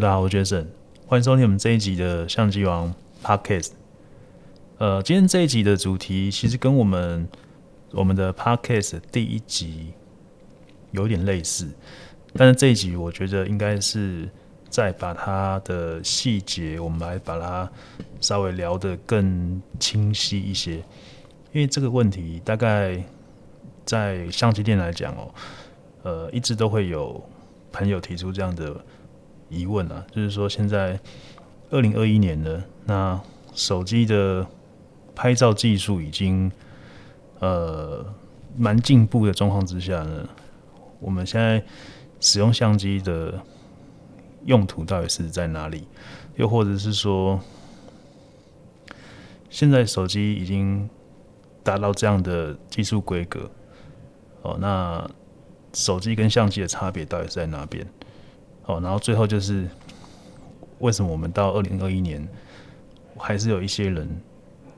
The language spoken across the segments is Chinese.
大家好，我是 Jason，欢迎收听我们这一集的相机王 Podcast。呃，今天这一集的主题其实跟我们我们的 Podcast 第一集有点类似，但是这一集我觉得应该是再把它的细节，我们来把它稍微聊得更清晰一些，因为这个问题大概在相机店来讲哦，呃，一直都会有朋友提出这样的。疑问啊，就是说现在二零二一年了，那手机的拍照技术已经呃蛮进步的状况之下呢，我们现在使用相机的用途到底是在哪里？又或者是说，现在手机已经达到这样的技术规格，哦，那手机跟相机的差别到底是在哪边？哦，然后最后就是为什么我们到二零二一年还是有一些人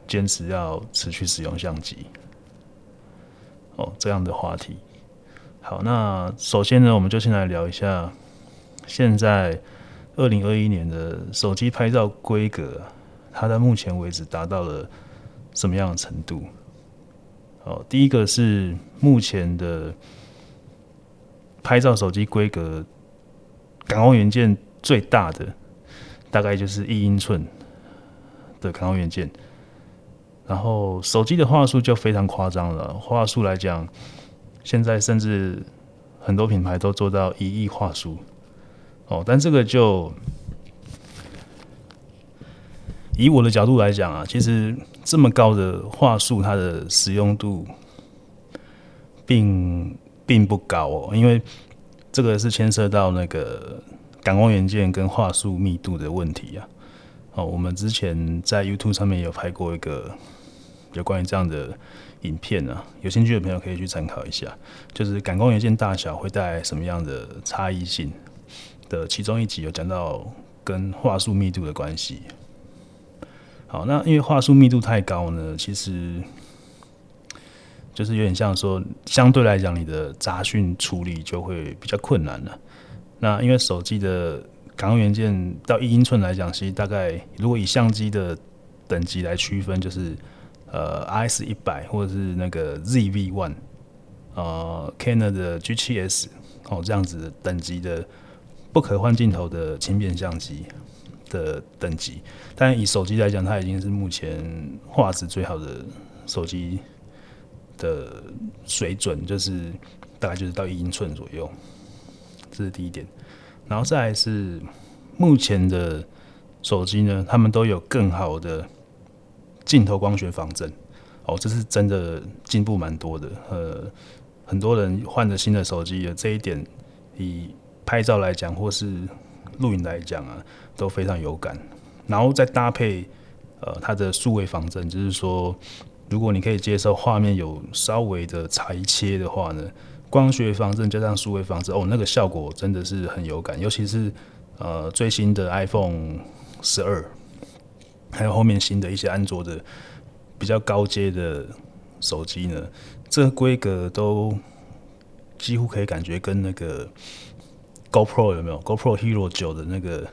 坚持要持续使用相机？哦，这样的话题。好，那首先呢，我们就先来聊一下现在二零二一年的手机拍照规格，它在目前为止达到了什么样的程度？哦，第一个是目前的拍照手机规格。感光元件最大的大概就是一英寸的感光元件，然后手机的话术就非常夸张了。话术来讲，现在甚至很多品牌都做到一亿画素哦。但这个就以我的角度来讲啊，其实这么高的画素，它的使用度并并不高哦，因为。这个是牵涉到那个感光元件跟画素密度的问题啊。哦，我们之前在 YouTube 上面有拍过一个有关于这样的影片啊，有兴趣的朋友可以去参考一下。就是感光元件大小会带来什么样的差异性的，其中一集有讲到跟画素密度的关系。好，那因为画素密度太高呢，其实。就是有点像说，相对来讲，你的杂讯处理就会比较困难了。那因为手机的感光元件到一英寸来讲，其实大概如果以相机的等级来区分，就是呃 RS 一百或者是那个 ZV One，呃 Canon 的 G 七 S 哦这样子等级的不可换镜头的轻便相机的等级。但以手机来讲，它已经是目前画质最好的手机。的水准就是大概就是到一英寸左右，这是第一点。然后再来是目前的手机呢，他们都有更好的镜头光学防震哦，这是真的进步蛮多的。呃，很多人换了新的手机的这一点，以拍照来讲或是录影来讲啊，都非常有感。然后再搭配呃它的数位仿真，就是说。如果你可以接受画面有稍微的裁切的话呢，光学防震加上数位防震，哦，那个效果真的是很有感。尤其是呃最新的 iPhone 十二，还有后面新的一些安卓的比较高阶的手机呢，这个规格都几乎可以感觉跟那个 GoPro 有没有 GoPro Hero 九的那个，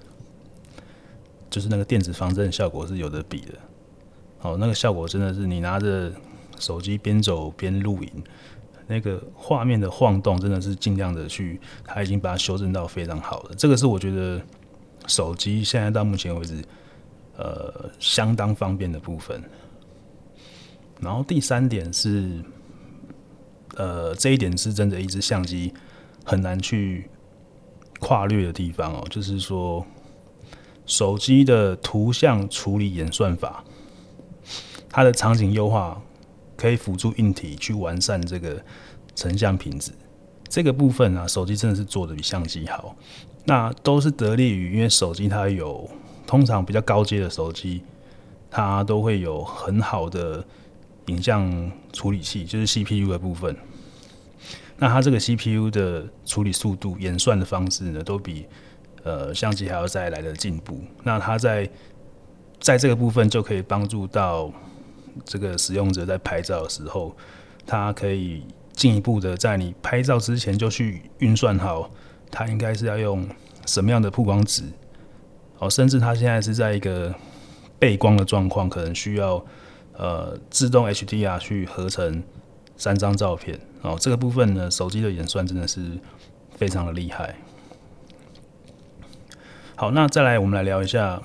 就是那个电子防震效果是有的比的。哦，那个效果真的是你拿着手机边走边录影，那个画面的晃动真的是尽量的去，它已经把它修正到非常好了。这个是我觉得手机现在到目前为止，呃，相当方便的部分。然后第三点是，呃，这一点是真的，一支相机很难去跨越的地方哦，就是说手机的图像处理演算法。它的场景优化可以辅助硬体去完善这个成像品质，这个部分啊，手机真的是做的比相机好。那都是得力于，因为手机它有通常比较高阶的手机，它都会有很好的影像处理器，就是 CPU 的部分。那它这个 CPU 的处理速度、演算的方式呢，都比呃相机还要再来的进步。那它在在这个部分就可以帮助到。这个使用者在拍照的时候，他可以进一步的在你拍照之前就去运算好，他应该是要用什么样的曝光值，哦，甚至它现在是在一个背光的状况，可能需要呃自动 HDR 去合成三张照片哦。这个部分呢，手机的演算真的是非常的厉害。好，那再来我们来聊一下，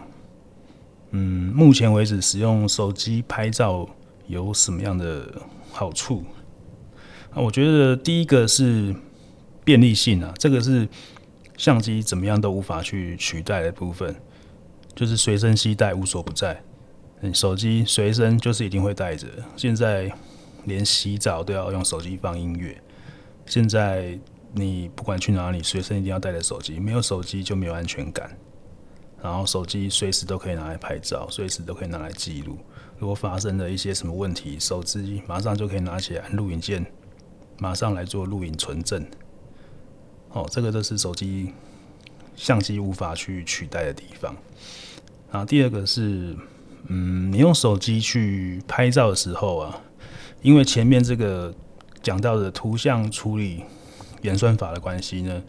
嗯，目前为止使用手机拍照有什么样的好处？啊，我觉得第一个是便利性啊，这个是相机怎么样都无法去取代的部分。就是随身携带，无所不在。你手机随身就是一定会带着。现在连洗澡都要用手机放音乐。现在你不管去哪里，随身一定要带着手机。没有手机就没有安全感。然后手机随时都可以拿来拍照，随时都可以拿来记录。如果发生了一些什么问题，手机马上就可以拿起来录影键，马上来做录影存证。哦，这个就是手机相机无法去取代的地方。然后第二个是，嗯，你用手机去拍照的时候啊，因为前面这个讲到的图像处理演算法的关系呢，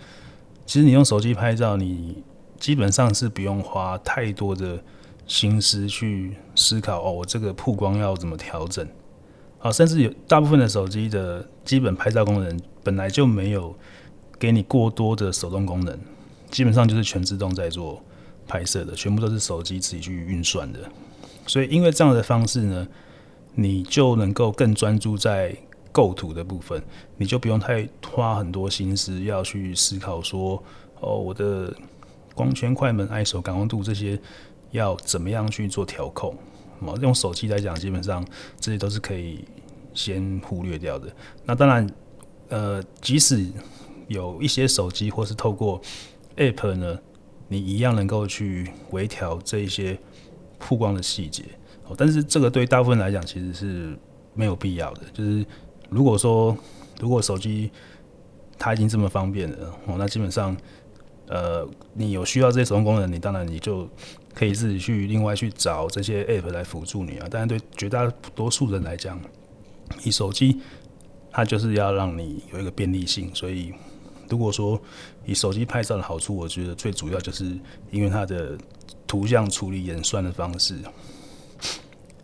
其实你用手机拍照，你基本上是不用花太多的心思去思考哦，我这个曝光要怎么调整啊，甚至有大部分的手机的基本拍照功能本来就没有给你过多的手动功能，基本上就是全自动在做。拍摄的全部都是手机自己去运算的，所以因为这样的方式呢，你就能够更专注在构图的部分，你就不用太花很多心思要去思考说，哦，我的光圈、快门、ISO、感光度这些要怎么样去做调控。哦，用手机来讲，基本上这些都是可以先忽略掉的。那当然，呃，即使有一些手机或是透过 App 呢。你一样能够去微调这一些曝光的细节，哦，但是这个对大部分来讲其实是没有必要的。就是如果说如果手机它已经这么方便了，哦，那基本上呃你有需要这些手动功能，你当然你就可以自己去另外去找这些 app 来辅助你啊。但是对绝大多数人来讲，以手机它就是要让你有一个便利性，所以。如果说以手机拍照的好处，我觉得最主要就是因为它的图像处理演算的方式，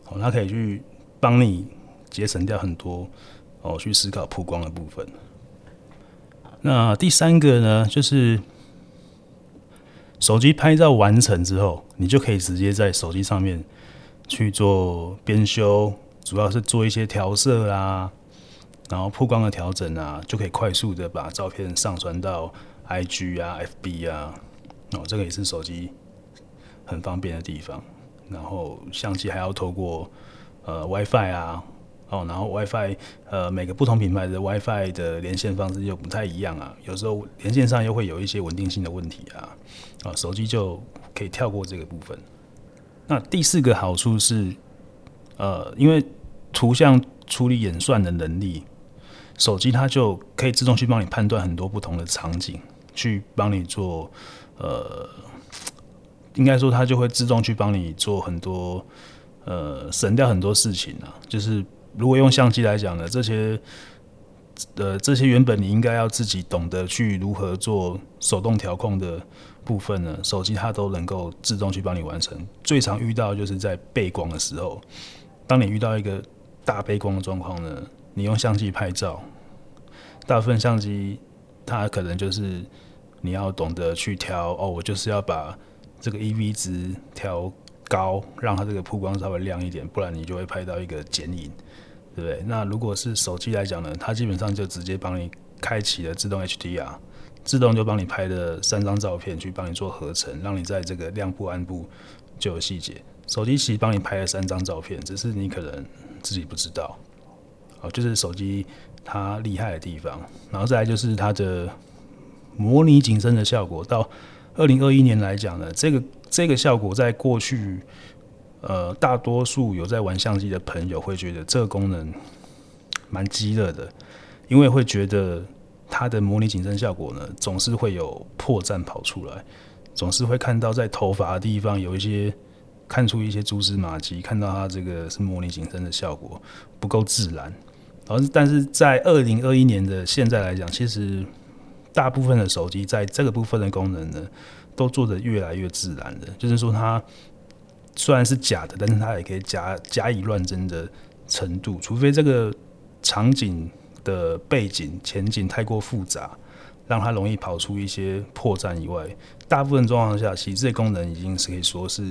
哦，它可以去帮你节省掉很多哦，去思考曝光的部分。那第三个呢，就是手机拍照完成之后，你就可以直接在手机上面去做编修，主要是做一些调色啊。然后曝光的调整啊，就可以快速的把照片上传到 IG 啊、FB 啊，哦，这个也是手机很方便的地方。然后相机还要透过呃 WiFi 啊，哦，然后 WiFi 呃每个不同品牌的 WiFi 的连线方式又不太一样啊，有时候连线上又会有一些稳定性的问题啊，啊，手机就可以跳过这个部分。那第四个好处是，呃，因为图像处理演算的能力。手机它就可以自动去帮你判断很多不同的场景，去帮你做，呃，应该说它就会自动去帮你做很多，呃，省掉很多事情啊。就是如果用相机来讲呢，这些，呃，这些原本你应该要自己懂得去如何做手动调控的部分呢，手机它都能够自动去帮你完成。最常遇到就是在背光的时候，当你遇到一个大背光的状况呢。你用相机拍照，大部分相机它可能就是你要懂得去调哦，我就是要把这个 EV 值调高，让它这个曝光稍微亮一点，不然你就会拍到一个剪影，对不对？那如果是手机来讲呢，它基本上就直接帮你开启了自动 HDR，自动就帮你拍的三张照片去帮你做合成，让你在这个亮部暗部就有细节。手机其实帮你拍了三张照片，只是你可能自己不知道。哦，就是手机它厉害的地方，然后再来就是它的模拟景深的效果。到二零二一年来讲呢，这个这个效果在过去，呃，大多数有在玩相机的朋友会觉得这个功能蛮鸡肋的，因为会觉得它的模拟景深效果呢，总是会有破绽跑出来，总是会看到在头发的地方有一些。看出一些蛛丝马迹，看到它这个是模拟景深的效果不够自然。而但是在二零二一年的现在来讲，其实大部分的手机在这个部分的功能呢，都做得越来越自然的，就是说它虽然是假的，但是它也可以假假以乱真的程度，除非这个场景的背景前景太过复杂，让它容易跑出一些破绽以外，大部分状况下，其实这些功能已经是可以说是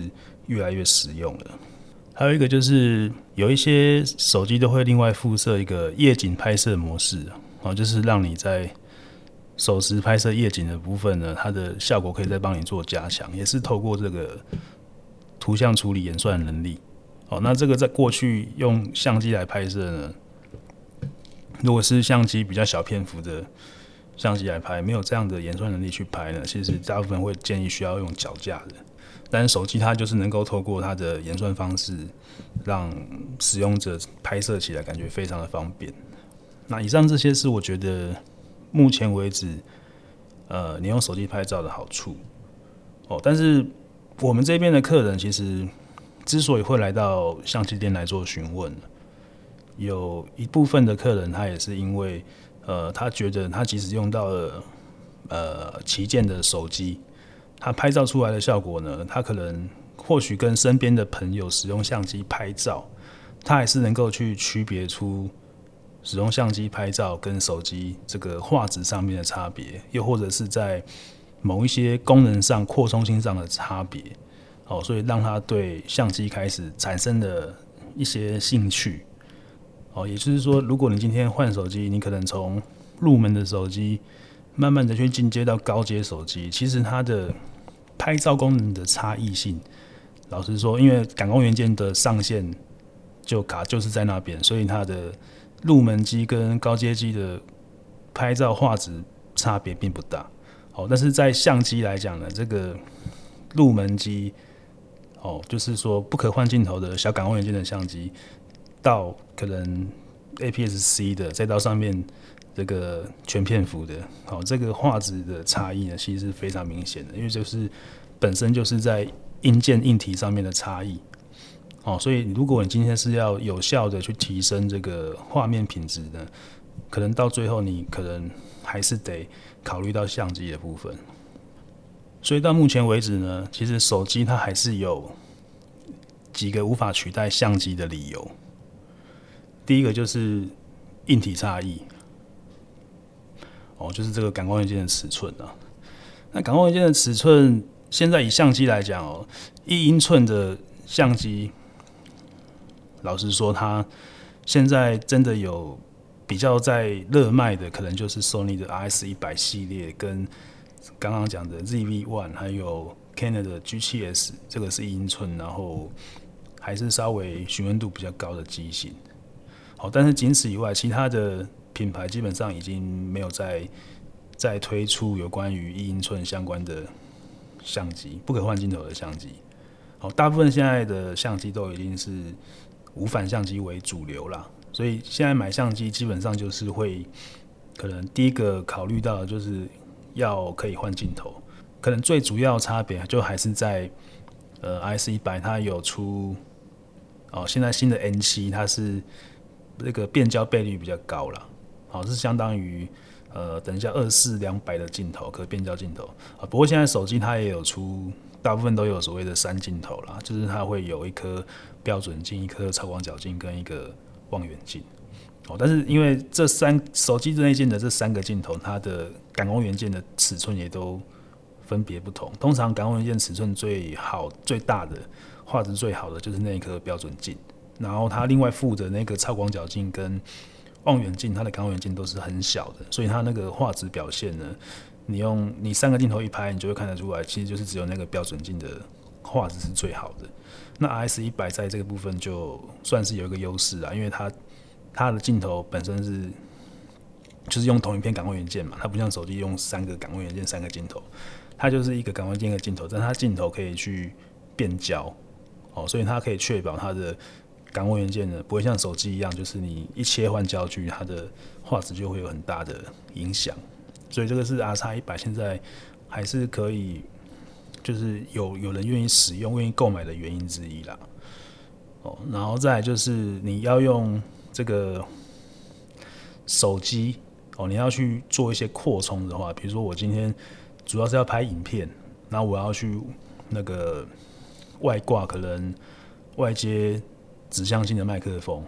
越来越实用了。还有一个就是有一些手机都会另外附设一个夜景拍摄模式啊，就是让你在手持拍摄夜景的部分呢，它的效果可以再帮你做加强，也是透过这个图像处理演算能力。哦，那这个在过去用相机来拍摄呢，如果是相机比较小篇幅的相机来拍，没有这样的演算能力去拍呢，其实大部分会建议需要用脚架的。但是手机它就是能够透过它的演算方式，让使用者拍摄起来感觉非常的方便。那以上这些是我觉得目前为止，呃，你用手机拍照的好处。哦，但是我们这边的客人其实之所以会来到相机店来做询问，有一部分的客人他也是因为，呃，他觉得他即使用到了呃旗舰的手机。他拍照出来的效果呢，他可能或许跟身边的朋友使用相机拍照，他还是能够去区别出使用相机拍照跟手机这个画质上面的差别，又或者是在某一些功能上扩充性上的差别。哦，所以让他对相机开始产生了一些兴趣。哦，也就是说，如果你今天换手机，你可能从入门的手机慢慢的去进阶到高阶手机，其实它的拍照功能的差异性，老实说，因为感光元件的上限就卡就是在那边，所以它的入门机跟高阶机的拍照画质差别并不大。哦，但是在相机来讲呢，这个入门机哦，就是说不可换镜头的小感光元件的相机，到可能 APS-C 的再到上面。这个全片幅的，好，这个画质的差异呢，其实是非常明显的，因为就是本身就是在硬件硬体上面的差异，哦，所以如果你今天是要有效的去提升这个画面品质呢，可能到最后你可能还是得考虑到相机的部分。所以到目前为止呢，其实手机它还是有几个无法取代相机的理由。第一个就是硬体差异。哦，就是这个感光元件的尺寸啊。那感光元件的尺寸，现在以相机来讲哦，一英寸的相机，老实说，它现在真的有比较在热卖的，可能就是 Sony 的 RS 一百系列，跟刚刚讲的 ZV One，还有 Canon 的 G7S，这个是一英寸，然后还是稍微询问度比较高的机型。好，但是仅此以外，其他的。品牌基本上已经没有再再推出有关于一英寸相关的相机，不可换镜头的相机。好，大部分现在的相机都已经是无反相机为主流了，所以现在买相机基本上就是会可能第一个考虑到的就是要可以换镜头，可能最主要差别就还是在呃，I C 一百它有出哦，现在新的 N7 它是那个变焦倍率比较高了。好，是相当于，呃，等一下二四两百的镜头，可变焦镜头啊。不过现在手机它也有出，大部分都有所谓的三镜头啦，就是它会有一颗标准镜、一颗超广角镜跟一个望远镜。哦，但是因为这三手机内镜的这三个镜头，它的感光元件的尺寸也都分别不同。通常感光元件尺寸最好、最大的、画质最好的就是那一颗标准镜，然后它另外附的那个超广角镜跟望远镜，它的感光元件都是很小的，所以它那个画质表现呢，你用你三个镜头一拍，你就会看得出来，其实就是只有那个标准镜的画质是最好的。那 RS 一百在这个部分就算是有一个优势啊，因为它它的镜头本身是就是用同一片感光元件嘛，它不像手机用三个感光元件三个镜头，它就是一个感光镜一个镜头，但它镜头可以去变焦哦，所以它可以确保它的。感光元件呢，不会像手机一样，就是你一切换焦距，它的画质就会有很大的影响。所以这个是 R X 一百现在还是可以，就是有有人愿意使用、愿意购买的原因之一啦。哦，然后再来就是你要用这个手机哦，你要去做一些扩充的话，比如说我今天主要是要拍影片，然后我要去那个外挂可能外接指向性的麦克风。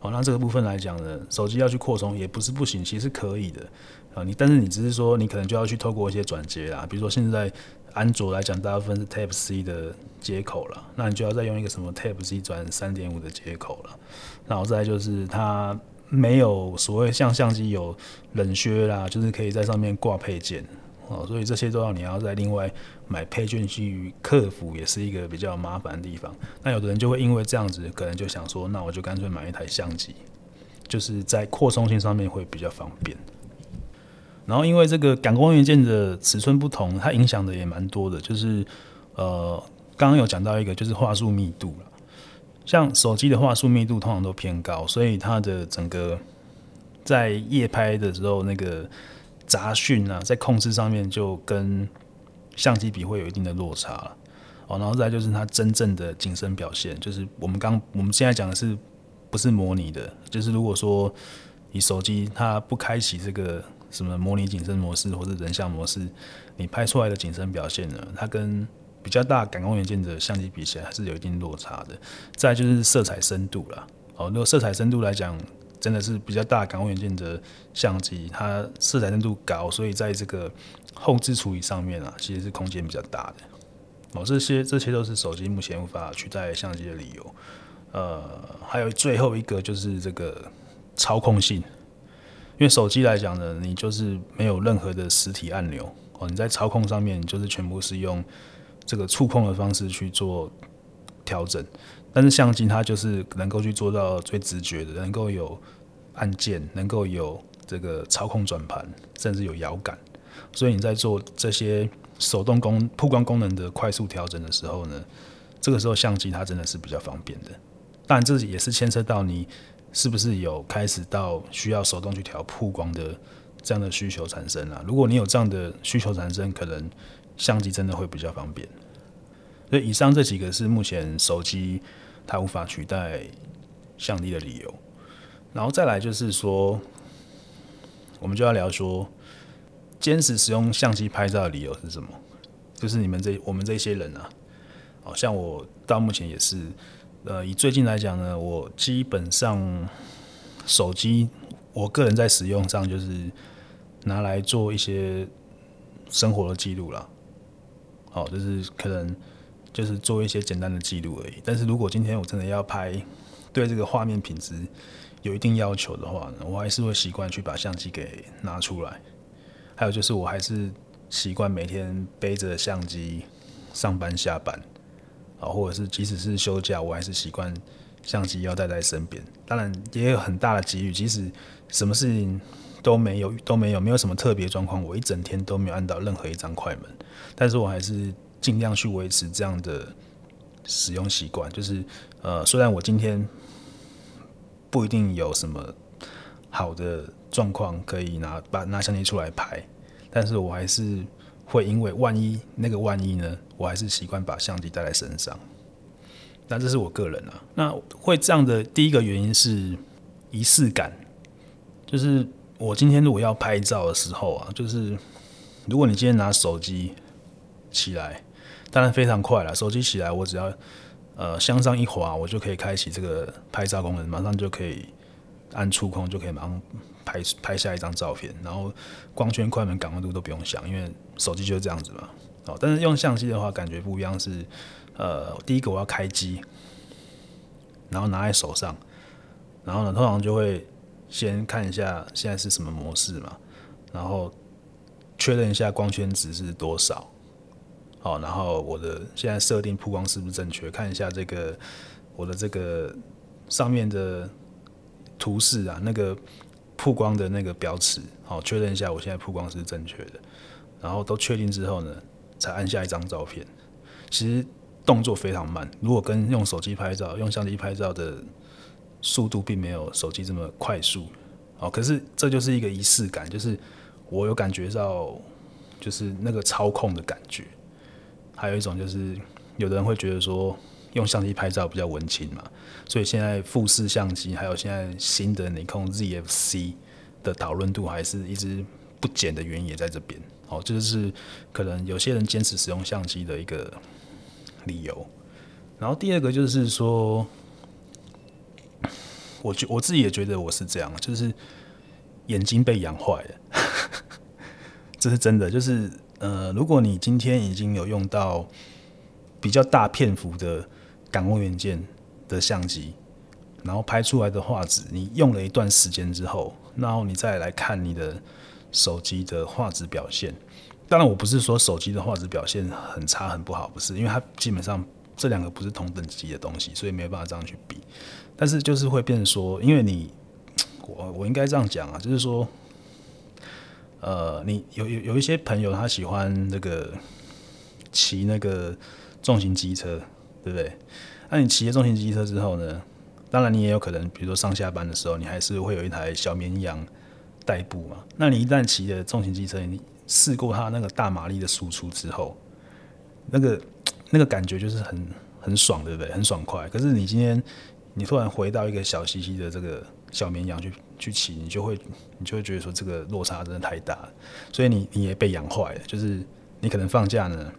好，那这个部分来讲呢，手机要去扩充也不是不行，其实可以的啊。你但是你只是说你可能就要去透过一些转接啦，比如说现在安卓来讲，大部分是 Type C 的接口了，那你就要再用一个什么 Type C 转三点五的接口了。然后再就是它没有所谓像相机有冷靴啦，就是可以在上面挂配件哦，所以这些都要你要再另外买配件去克服，也是一个比较麻烦的地方。那有的人就会因为这样子，可能就想说，那我就干脆买一台相机，就是在扩充性上面会比较方便。然后因为这个感光元件的尺寸不同，它影响的也蛮多的。就是呃，刚刚有讲到一个，就是画素密度了。像手机的画素密度通常都偏高，所以它的整个在夜拍的时候，那个杂讯啊，在控制上面就跟相机比会有一定的落差了。哦，然后再就是它真正的景深表现，就是我们刚我们现在讲的是不是模拟的？就是如果说你手机它不开启这个。什么模拟景深模式或者人像模式，你拍出来的景深表现呢？它跟比较大感光元件的相机比起来，还是有一定落差的。再就是色彩深度了。哦，如果色彩深度来讲，真的是比较大感光元件的相机，它色彩深度高，所以在这个后置处理上面啊，其实是空间比较大的。哦，这些这些都是手机目前无法取代相机的理由。呃，还有最后一个就是这个操控性。因为手机来讲呢，你就是没有任何的实体按钮哦，你在操控上面就是全部是用这个触控的方式去做调整，但是相机它就是能够去做到最直觉的，能够有按键，能够有这个操控转盘，甚至有摇杆，所以你在做这些手动功曝光功能的快速调整的时候呢，这个时候相机它真的是比较方便的，当然这也是牵涉到你。是不是有开始到需要手动去调曝光的这样的需求产生啊？如果你有这样的需求产生，可能相机真的会比较方便。所以以上这几个是目前手机它无法取代相机的理由。然后再来就是说，我们就要聊说，坚持使用相机拍照的理由是什么？就是你们这我们这些人啊，好像我到目前也是。呃，以最近来讲呢，我基本上手机，我个人在使用上就是拿来做一些生活的记录啦。好，就是可能就是做一些简单的记录而已。但是如果今天我真的要拍，对这个画面品质有一定要求的话呢，我还是会习惯去把相机给拿出来。还有就是，我还是习惯每天背着相机上班下班。啊，或者是即使是休假，我还是习惯相机要带在身边。当然，也有很大的机遇，即使什么事情都没有，都没有，没有什么特别状况，我一整天都没有按到任何一张快门，但是我还是尽量去维持这样的使用习惯。就是呃，虽然我今天不一定有什么好的状况可以拿把拿相机出来拍，但是我还是。会因为万一那个万一呢，我还是习惯把相机带在身上。那这是我个人啊。那会这样的第一个原因是仪式感，就是我今天如果要拍照的时候啊，就是如果你今天拿手机起来，当然非常快了。手机起来，我只要呃向上一滑，我就可以开启这个拍照功能，马上就可以按触控，就可以马上。拍拍下一张照片，然后光圈、快门、感光度都不用想，因为手机就是这样子嘛。哦，但是用相机的话，感觉不一样是，呃，第一个我要开机，然后拿在手上，然后呢，通常就会先看一下现在是什么模式嘛，然后确认一下光圈值是多少，好，然后我的现在设定曝光是不是正确，看一下这个我的这个上面的图示啊，那个。曝光的那个标尺，好，确认一下我现在曝光是正确的，然后都确定之后呢，才按下一张照片。其实动作非常慢，如果跟用手机拍照、用相机拍照的速度并没有手机这么快速，哦，可是这就是一个仪式感，就是我有感觉到，就是那个操控的感觉。还有一种就是，有的人会觉得说。用相机拍照比较文青嘛，所以现在富士相机还有现在新的尼康 ZFC 的讨论度还是一直不减的原因也在这边。哦，就是可能有些人坚持使用相机的一个理由。然后第二个就是说，我觉我自己也觉得我是这样，就是眼睛被养坏了，这是真的。就是呃，如果你今天已经有用到比较大片幅的感光元件的相机，然后拍出来的画质，你用了一段时间之后，然后你再来看你的。手机的画质表现，当然我不是说手机的画质表现很差很不好，不是，因为它基本上这两个不是同等级的东西，所以没办法这样去比。但是就是会变成说，因为你，我我应该这样讲啊，就是说，呃，你有有有一些朋友他喜欢那个骑那个重型机车，对不对？那你骑了重型机车之后呢，当然你也有可能，比如说上下班的时候，你还是会有一台小绵羊。代步嘛，那你一旦骑了重型机车，你试过它那个大马力的输出之后，那个 那个感觉就是很很爽，对不对？很爽快。可是你今天你突然回到一个小细细的这个小绵羊去去骑，你就会你就会觉得说这个落差真的太大，所以你你也被养坏了。就是你可能放假呢，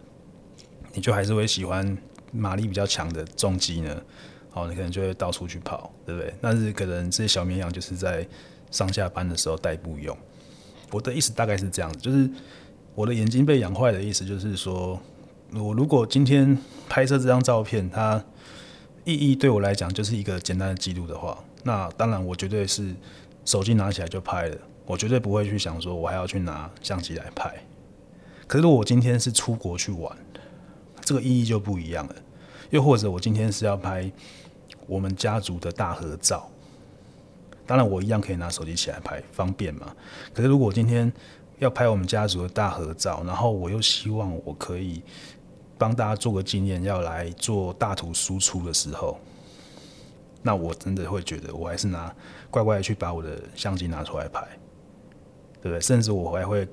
你就还是会喜欢马力比较强的重机呢，哦，你可能就会到处去跑，对不对？但是可能这些小绵羊就是在。上下班的时候代步用，我的意思大概是这样子，就是我的眼睛被养坏的意思，就是说我如果今天拍摄这张照片，它意义对我来讲就是一个简单的记录的话，那当然我绝对是手机拿起来就拍了，我绝对不会去想说我还要去拿相机来拍。可是如果我今天是出国去玩，这个意义就不一样了。又或者我今天是要拍我们家族的大合照。当然，我一样可以拿手机起来拍，方便嘛。可是，如果今天要拍我们家族的大合照，然后我又希望我可以帮大家做个纪念，要来做大图输出的时候，那我真的会觉得，我还是拿乖乖的去把我的相机拿出来拍，对不对？甚至我还会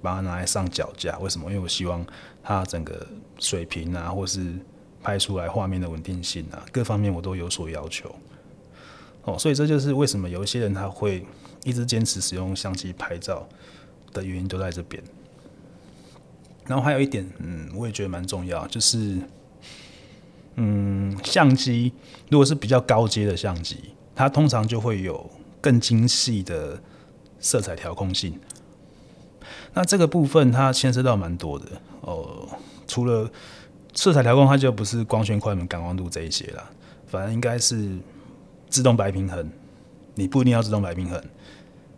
把它拿来上脚架。为什么？因为我希望它整个水平啊，或是拍出来画面的稳定性啊，各方面我都有所要求。哦，所以这就是为什么有一些人他会一直坚持使用相机拍照的原因都在这边。然后还有一点，嗯，我也觉得蛮重要，就是，嗯，相机如果是比较高阶的相机，它通常就会有更精细的色彩调控性。那这个部分它牵涉到蛮多的哦，除了色彩调控，它就不是光圈、快门、感光度这一些啦，反正应该是。自动白平衡，你不一定要自动白平衡，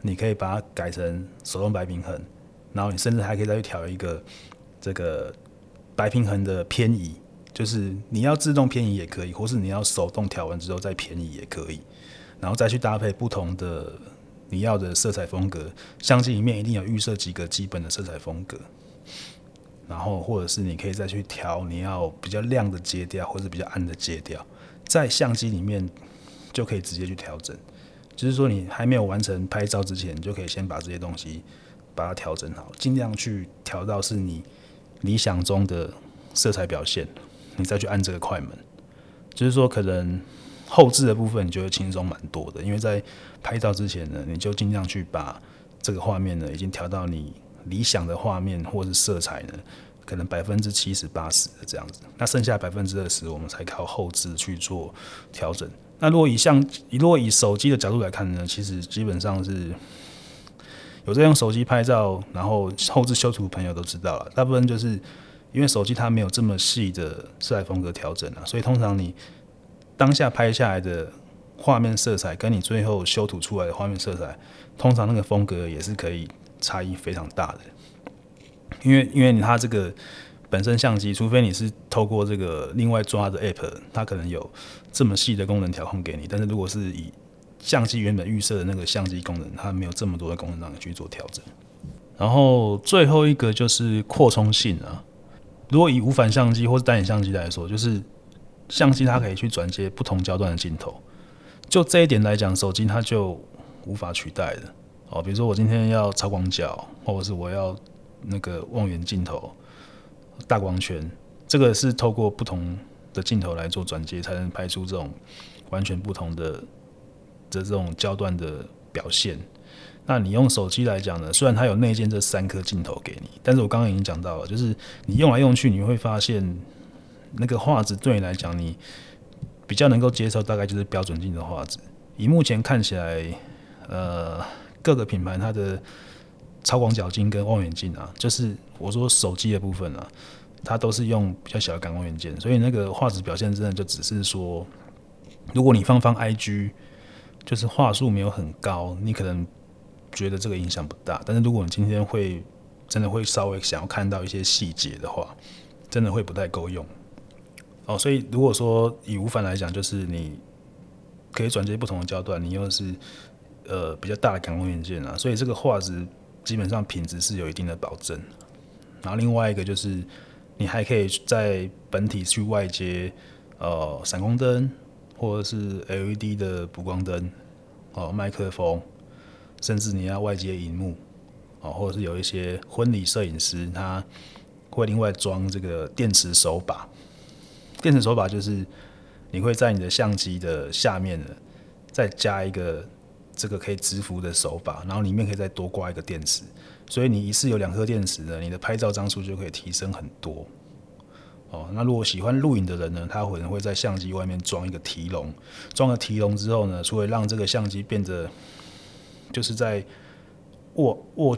你可以把它改成手动白平衡，然后你甚至还可以再去调一个这个白平衡的偏移，就是你要自动偏移也可以，或是你要手动调完之后再偏移也可以，然后再去搭配不同的你要的色彩风格。相机里面一定有预设几个基本的色彩风格，然后或者是你可以再去调你要比较亮的阶调，或者比较暗的阶调，在相机里面。就可以直接去调整，就是说你还没有完成拍照之前，你就可以先把这些东西把它调整好，尽量去调到是你理想中的色彩表现，你再去按这个快门。就是说，可能后置的部分你就会轻松蛮多的，因为在拍照之前呢，你就尽量去把这个画面呢已经调到你理想的画面或是色彩呢，可能百分之七十八十的这样子，那剩下百分之二十，我们才靠后置去做调整。那如果以像，如果以手机的角度来看呢，其实基本上是有在用手机拍照，然后后置修图朋友都知道了。大部分就是因为手机它没有这么细的色彩风格调整啊，所以通常你当下拍下来的画面色彩，跟你最后修图出来的画面色彩，通常那个风格也是可以差异非常大的。因为因为它这个。本身相机，除非你是透过这个另外抓的 App，它可能有这么细的功能调控给你。但是如果是以相机原本预设的那个相机功能，它没有这么多的功能让你去做调整。然后最后一个就是扩充性啊。如果以无反相机或是单眼相机来说，就是相机它可以去转接不同焦段的镜头。就这一点来讲，手机它就无法取代的哦。比如说我今天要超广角，或者是我要那个望远镜头。大光圈，这个是透过不同的镜头来做转接，才能拍出这种完全不同的的这种焦段的表现。那你用手机来讲呢，虽然它有内建这三颗镜头给你，但是我刚刚已经讲到了，就是你用来用去，你会发现那个画质对你来讲，你比较能够接受，大概就是标准镜的画质。以目前看起来，呃，各个品牌它的超广角镜跟望远镜啊，就是我说手机的部分啊，它都是用比较小的感光元件，所以那个画质表现真的就只是说，如果你放放 IG，就是画素没有很高，你可能。觉得这个影响不大，但是如果你今天会真的会稍微想要看到一些细节的话，真的会不太够用。哦，所以如果说以无反来讲，就是你可以转接不同的焦段，你又是呃比较大的感光元件啊，所以这个画质基本上品质是有一定的保证。然后另外一个就是你还可以在本体去外接呃闪光灯或者是 LED 的补光灯哦，麦克风。甚至你要外接荧幕，哦，或者是有一些婚礼摄影师，他会另外装这个电池手把。电池手把就是你会在你的相机的下面呢，再加一个这个可以直浮的手把，然后里面可以再多挂一个电池，所以你一次有两颗电池呢，你的拍照张数就可以提升很多。哦，那如果喜欢录影的人呢，他可能会在相机外面装一个提笼，装了提笼之后呢，除了让这个相机变得就是在握握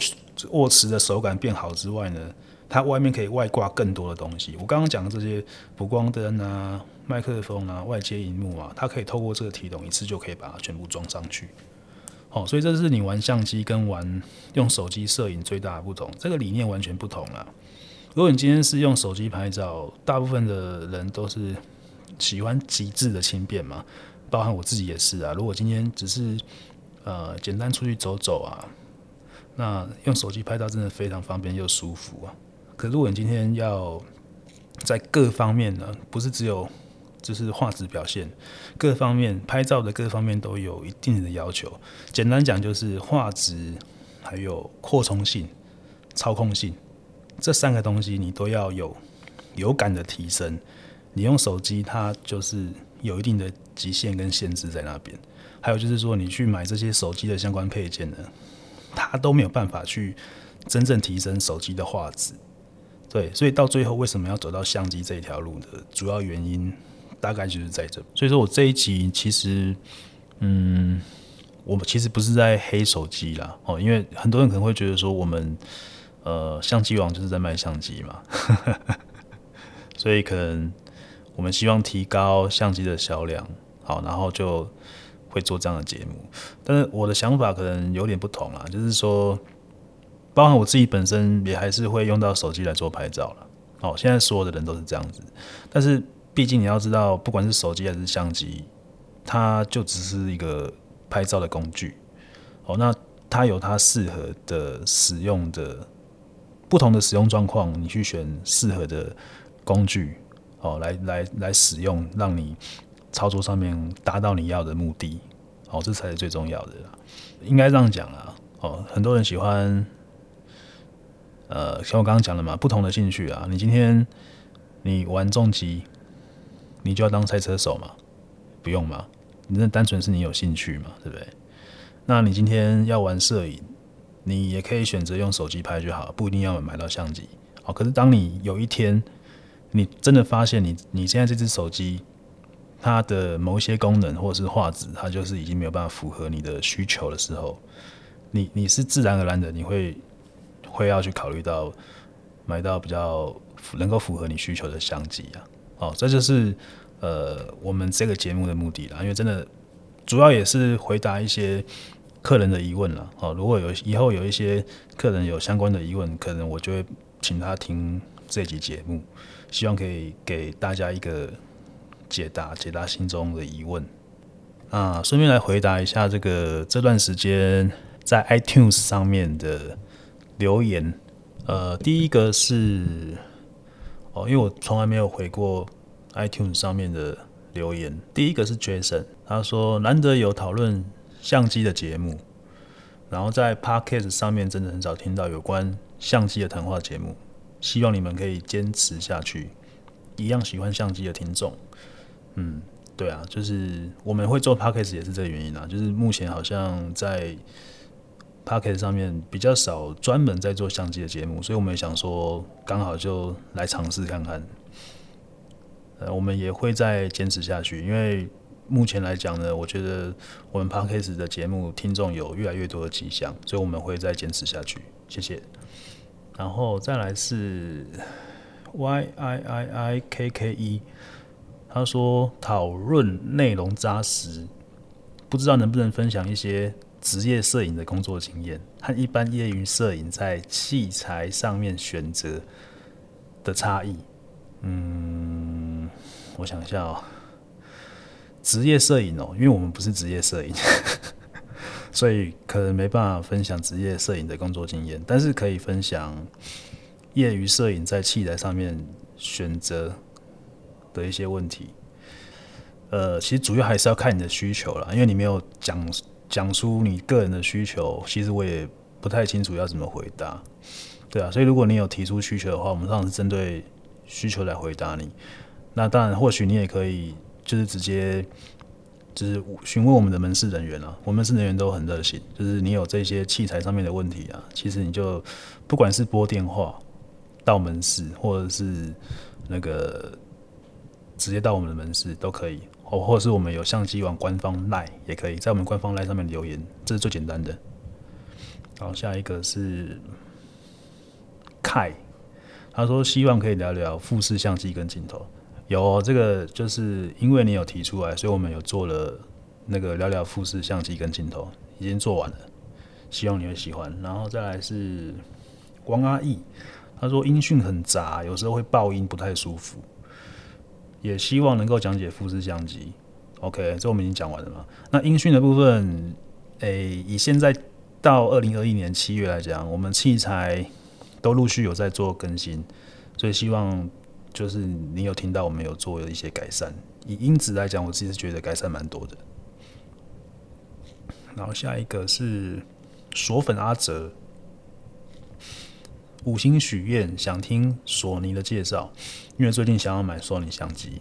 握持的手感变好之外呢，它外面可以外挂更多的东西。我刚刚讲的这些补光灯啊、麦克风啊、外接荧幕啊，它可以透过这个提笼一次就可以把它全部装上去。哦，所以这是你玩相机跟玩用手机摄影最大的不同，这个理念完全不同了。如果你今天是用手机拍照，大部分的人都是喜欢极致的轻便嘛，包含我自己也是啊。如果今天只是呃，简单出去走走啊，那用手机拍照真的非常方便又舒服啊。可如果你今天要在各方面呢，不是只有就是画质表现，各方面拍照的各方面都有一定的要求。简单讲就是画质，还有扩充性、操控性这三个东西，你都要有有感的提升。你用手机，它就是有一定的极限跟限制在那边。还有就是说，你去买这些手机的相关配件呢，它都没有办法去真正提升手机的画质。对，所以到最后为什么要走到相机这一条路的主要原因，大概就是在这。所以说我这一集其实，嗯，我们其实不是在黑手机啦，哦，因为很多人可能会觉得说，我们呃相机王就是在卖相机嘛，所以可能我们希望提高相机的销量，好，然后就。会做这样的节目，但是我的想法可能有点不同啦，就是说，包含我自己本身也还是会用到手机来做拍照了。哦，现在所有的人都是这样子，但是毕竟你要知道，不管是手机还是相机，它就只是一个拍照的工具。哦，那它有它适合的使用的不同的使用状况，你去选适合的工具，哦，来来来使用，让你。操作上面达到你要的目的，哦，这才是最重要的啦。应该这样讲啦，哦，很多人喜欢，呃，像我刚刚讲的嘛，不同的兴趣啊。你今天你玩重机，你就要当赛车手嘛？不用吗？你那单纯是你有兴趣嘛？对不对？那你今天要玩摄影，你也可以选择用手机拍就好，不一定要买到相机。哦，可是当你有一天，你真的发现你你现在这只手机。它的某一些功能或者是画质，它就是已经没有办法符合你的需求的时候，你你是自然而然的你会会要去考虑到买到比较能够符合你需求的相机啊。哦，这就是呃我们这个节目的目的啦，因为真的主要也是回答一些客人的疑问了。哦，如果有以后有一些客人有相关的疑问，可能我就会请他听这集节目，希望可以给大家一个。解答解答心中的疑问啊，顺便来回答一下这个这段时间在 iTunes 上面的留言。呃，第一个是哦，因为我从来没有回过 iTunes 上面的留言。第一个是 Jason，他说难得有讨论相机的节目，然后在 Podcast 上面真的很少听到有关相机的谈话节目，希望你们可以坚持下去，一样喜欢相机的听众。嗯，对啊，就是我们会做 podcast 也是这个原因啊。就是目前好像在 Podcast 上面比较少专门在做相机的节目，所以我们也想说，刚好就来尝试看看。呃，我们也会再坚持下去，因为目前来讲呢，我觉得我们 Podcast 的节目听众有越来越多的迹象，所以我们会再坚持下去。谢谢。然后再来是 Y I I I K K E，他说讨论内容扎实，不知道能不能分享一些职业摄影的工作经验和一般业余摄影在器材上面选择的差异。嗯，我想一下哦，职业摄影哦，因为我们不是职业摄影，所以可能没办法分享职业摄影的工作经验，但是可以分享业余摄影在器材上面选择的一些问题。呃，其实主要还是要看你的需求啦，因为你没有讲讲出你个人的需求，其实我也不太清楚要怎么回答。对啊，所以如果你有提出需求的话，我们上次针对。需求来回答你，那当然，或许你也可以就是直接就是询问我们的门市人员啊，我们门市人员都很热心，就是你有这些器材上面的问题啊，其实你就不管是拨电话到门市，或者是那个直接到我们的门市都可以，或或者是我们有相机网官方 LINE 也可以在我们官方 LINE 上面留言，这是最简单的。好，下一个是凯。他说：“希望可以聊聊富士相机跟镜头。有，这个就是因为你有提出来，所以我们有做了那个聊聊富士相机跟镜头，已经做完了。希望你会喜欢。然后再来是王阿义，他说音讯很杂，有时候会爆音，不太舒服。也希望能够讲解富士相机。OK，这我们已经讲完了嘛？那音讯的部分，诶，以现在到二零二一年七月来讲，我们器材。”都陆续有在做更新，所以希望就是你有听到我们有做一些改善。以音质来讲，我自己是觉得改善蛮多的。然后下一个是索粉阿哲，五星许愿想听索尼的介绍，因为最近想要买索尼相机。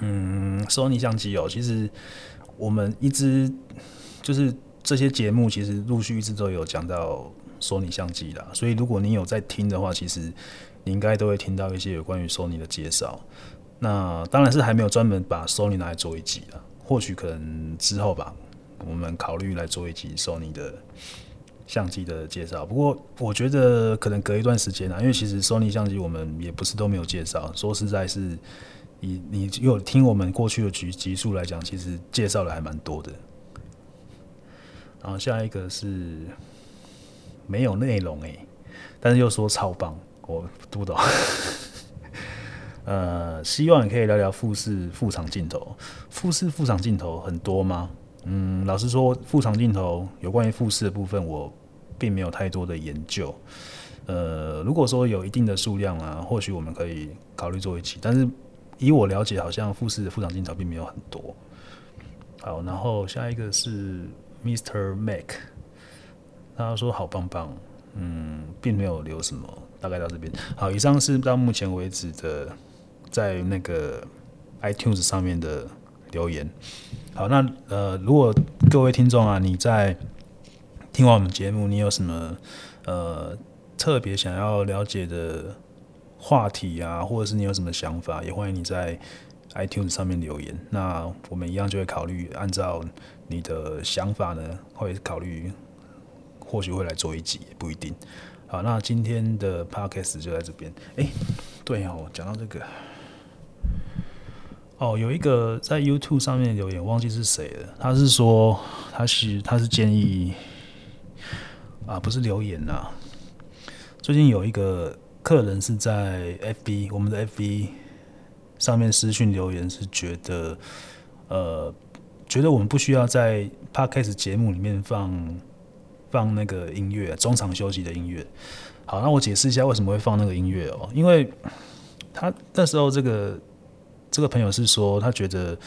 嗯，索尼相机哦，其实我们一直就是这些节目，其实陆续一直都有讲到。索尼相机啦，所以如果你有在听的话，其实你应该都会听到一些有关于索尼的介绍。那当然是还没有专门把索尼拿来做一集了，或许可能之后吧，我们考虑来做一集索尼的相机的介绍。不过我觉得可能隔一段时间啊，因为其实索尼相机我们也不是都没有介绍。说实在，是以你有听我们过去的集集数来讲，其实介绍的还蛮多的。然后下一个是。没有内容诶，但是又说超棒，我读不懂。呃，希望你可以聊聊富士副厂镜头。富士副厂镜头很多吗？嗯，老实说，副厂镜头有关于富士的部分，我并没有太多的研究。呃，如果说有一定的数量啊，或许我们可以考虑做一期。但是以我了解，好像富士的副厂镜头并没有很多。好，然后下一个是 Mr. Mac。他说：“好棒棒，嗯，并没有留什么，大概到这边。好，以上是到目前为止的在那个 iTunes 上面的留言。好，那呃，如果各位听众啊，你在听完我们节目，你有什么呃特别想要了解的话题啊，或者是你有什么想法，也欢迎你在 iTunes 上面留言。那我们一样就会考虑按照你的想法呢，会考虑。”或许会来做一集，不一定。好，那今天的 podcast 就在这边。哎，对哦，讲到这个，哦，有一个在 YouTube 上面留言，忘记是谁了。他是说，他是他是建议啊，不是留言呐。最近有一个客人是在 FB 我们的 FB 上面私讯留言，是觉得呃，觉得我们不需要在 podcast 节目里面放。放那个音乐，中场休息的音乐。好，那我解释一下为什么会放那个音乐哦。因为他那时候这个这个朋友是说，他觉得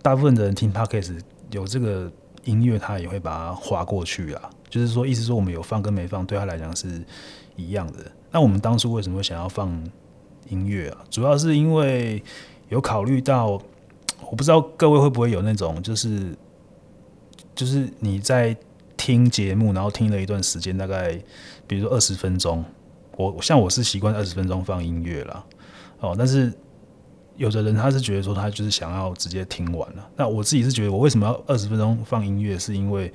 大部分的人听 Podcast 有这个音乐，他也会把它划过去啊。就是说，意思说我们有放跟没放，对他来讲是一样的。那我们当初为什么会想要放音乐啊？主要是因为有考虑到，我不知道各位会不会有那种，就是就是你在。听节目，然后听了一段时间，大概比如说二十分钟，我像我是习惯二十分钟放音乐啦，哦，但是有的人他是觉得说他就是想要直接听完了。那我自己是觉得，我为什么要二十分钟放音乐？是因为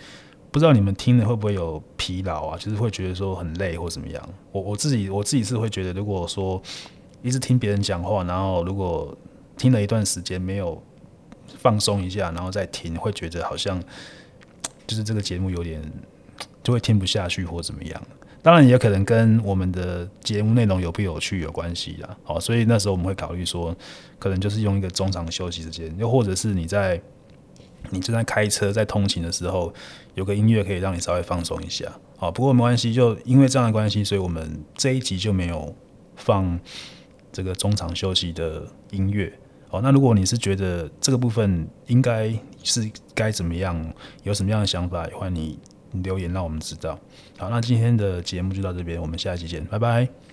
不知道你们听了会不会有疲劳啊？就是会觉得说很累或怎么样？我我自己我自己是会觉得，如果说一直听别人讲话，然后如果听了一段时间没有放松一下，然后再听，会觉得好像。就是这个节目有点就会听不下去或怎么样，当然也可能跟我们的节目内容有不有趣有关系啦。好，所以那时候我们会考虑说，可能就是用一个中场休息时间，又或者是你在你正在开车在通勤的时候，有个音乐可以让你稍微放松一下。好，不过没关系，就因为这样的关系，所以我们这一集就没有放这个中场休息的音乐。好，那如果你是觉得这个部分应该是该怎么样，有什么样的想法，欢迎你留言让我们知道。好，那今天的节目就到这边，我们下一期见，拜拜。